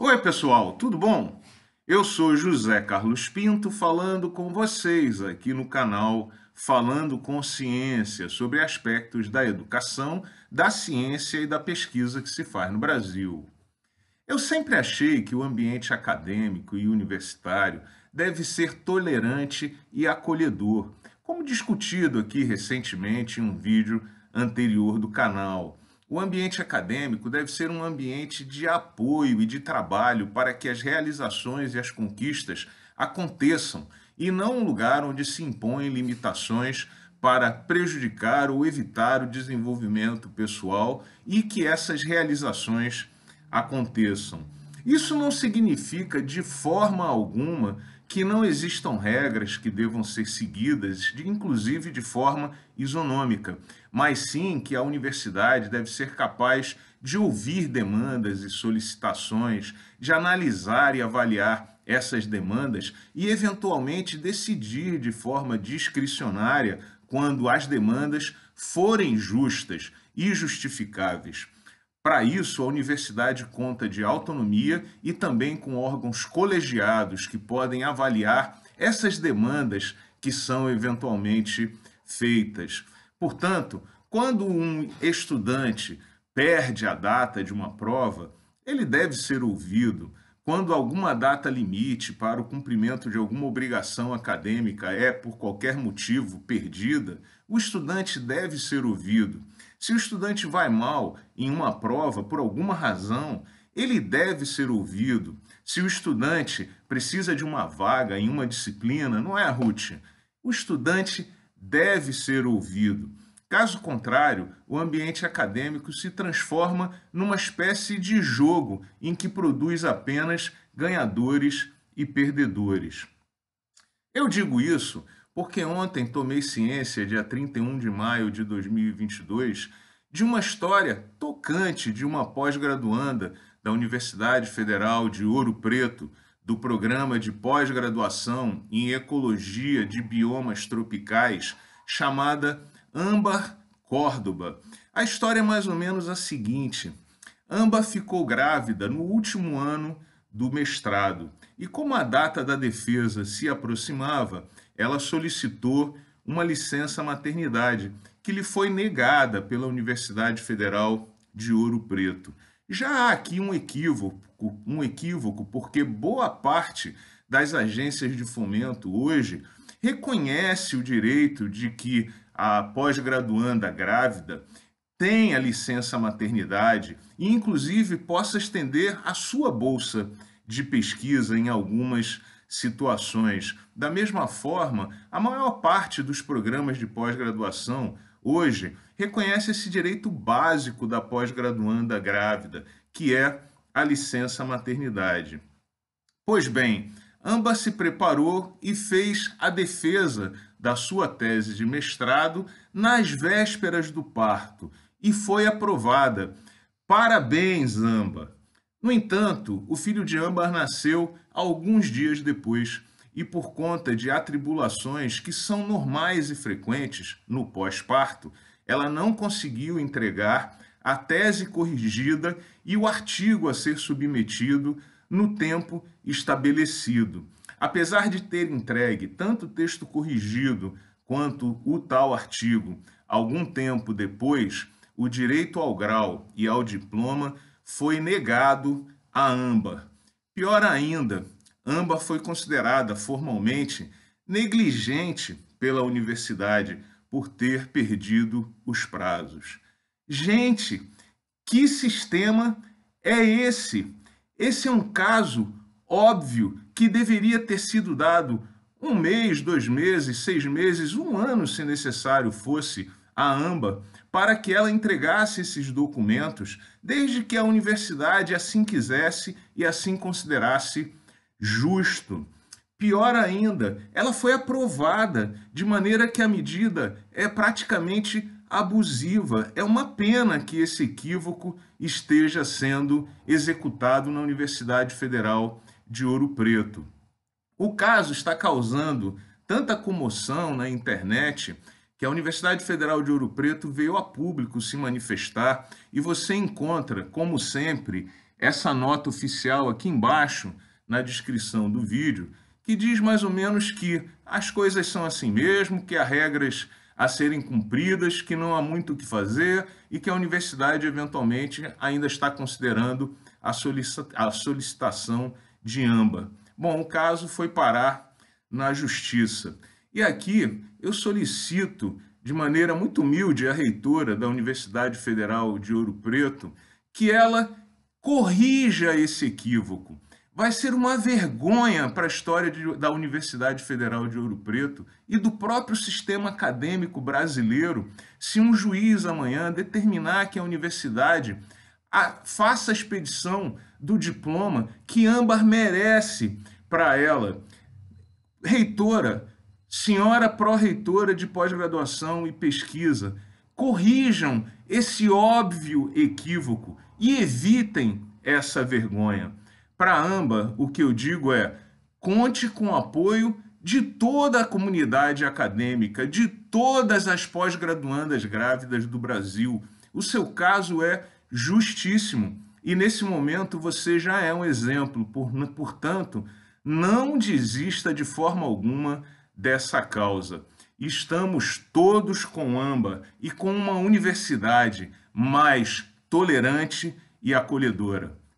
Oi, pessoal, tudo bom? Eu sou José Carlos Pinto falando com vocês aqui no canal Falando com Ciência sobre aspectos da educação, da ciência e da pesquisa que se faz no Brasil. Eu sempre achei que o ambiente acadêmico e universitário deve ser tolerante e acolhedor, como discutido aqui recentemente em um vídeo anterior do canal. O ambiente acadêmico deve ser um ambiente de apoio e de trabalho para que as realizações e as conquistas aconteçam e não um lugar onde se impõem limitações para prejudicar ou evitar o desenvolvimento pessoal e que essas realizações aconteçam. Isso não significa de forma alguma que não existam regras que devam ser seguidas, inclusive de forma isonômica, mas sim que a universidade deve ser capaz de ouvir demandas e solicitações, de analisar e avaliar essas demandas e, eventualmente, decidir de forma discricionária quando as demandas forem justas e justificáveis. Para isso, a universidade conta de autonomia e também com órgãos colegiados que podem avaliar essas demandas que são eventualmente feitas. Portanto, quando um estudante perde a data de uma prova, ele deve ser ouvido. Quando alguma data limite para o cumprimento de alguma obrigação acadêmica é, por qualquer motivo, perdida, o estudante deve ser ouvido. Se o estudante vai mal em uma prova por alguma razão, ele deve ser ouvido. Se o estudante precisa de uma vaga em uma disciplina, não é, Ruth? O estudante deve ser ouvido. Caso contrário, o ambiente acadêmico se transforma numa espécie de jogo em que produz apenas ganhadores e perdedores. Eu digo isso porque ontem tomei ciência, dia 31 de maio de 2022, de uma história tocante de uma pós-graduanda da Universidade Federal de Ouro Preto, do programa de pós-graduação em Ecologia de Biomas Tropicais, chamada Âmbar Córdoba. A história é mais ou menos a seguinte: Âmbar ficou grávida no último ano do mestrado e, como a data da defesa se aproximava, ela solicitou uma licença maternidade, que lhe foi negada pela Universidade Federal de Ouro Preto. Já há aqui um equívoco, um equívoco, porque boa parte das agências de fomento hoje reconhece o direito de que a pós-graduanda grávida tenha licença maternidade e, inclusive, possa estender a sua bolsa de pesquisa em algumas situações. Da mesma forma, a maior parte dos programas de pós-graduação hoje reconhece esse direito básico da pós-graduanda grávida, que é a licença maternidade. Pois bem, Amba se preparou e fez a defesa da sua tese de mestrado nas vésperas do parto e foi aprovada. Parabéns, Amba! No entanto, o filho de Âmbar nasceu alguns dias depois e, por conta de atribulações que são normais e frequentes no pós-parto, ela não conseguiu entregar a tese corrigida e o artigo a ser submetido no tempo estabelecido. Apesar de ter entregue tanto o texto corrigido quanto o tal artigo algum tempo depois, o direito ao grau e ao diploma foi negado a Amba. Pior ainda, Amba foi considerada formalmente negligente pela universidade por ter perdido os prazos. Gente, que sistema é esse? Esse é um caso óbvio que deveria ter sido dado um mês, dois meses, seis meses, um ano, se necessário fosse, a AMBA para que ela entregasse esses documentos, desde que a universidade assim quisesse e assim considerasse justo. Pior ainda, ela foi aprovada de maneira que a medida é praticamente abusiva. É uma pena que esse equívoco esteja sendo executado na Universidade Federal de Ouro Preto. O caso está causando tanta comoção na internet que a Universidade Federal de Ouro Preto veio a público se manifestar e você encontra, como sempre, essa nota oficial aqui embaixo, na descrição do vídeo, que diz mais ou menos que as coisas são assim mesmo, que há regras a serem cumpridas, que não há muito o que fazer e que a universidade eventualmente ainda está considerando a, solicitação de AMBA. Bom, o caso foi parar na justiça. E aqui eu solicito de maneira muito humilde a reitora da Universidade Federal de Ouro Preto que ela corrija esse equívoco vai ser uma vergonha para a história de, da Universidade Federal de Ouro Preto e do próprio sistema acadêmico brasileiro se um juiz amanhã determinar que a universidade a, faça a expedição do diploma que âmbar merece para ela. Reitora, senhora pró-reitora de pós-graduação e pesquisa, corrijam esse óbvio equívoco e evitem essa vergonha. Para AMBA, o que eu digo é: conte com o apoio de toda a comunidade acadêmica, de todas as pós-graduandas grávidas do Brasil. O seu caso é justíssimo e nesse momento você já é um exemplo, por, portanto, não desista de forma alguma dessa causa. Estamos todos com AMBA e com uma universidade mais tolerante e acolhedora.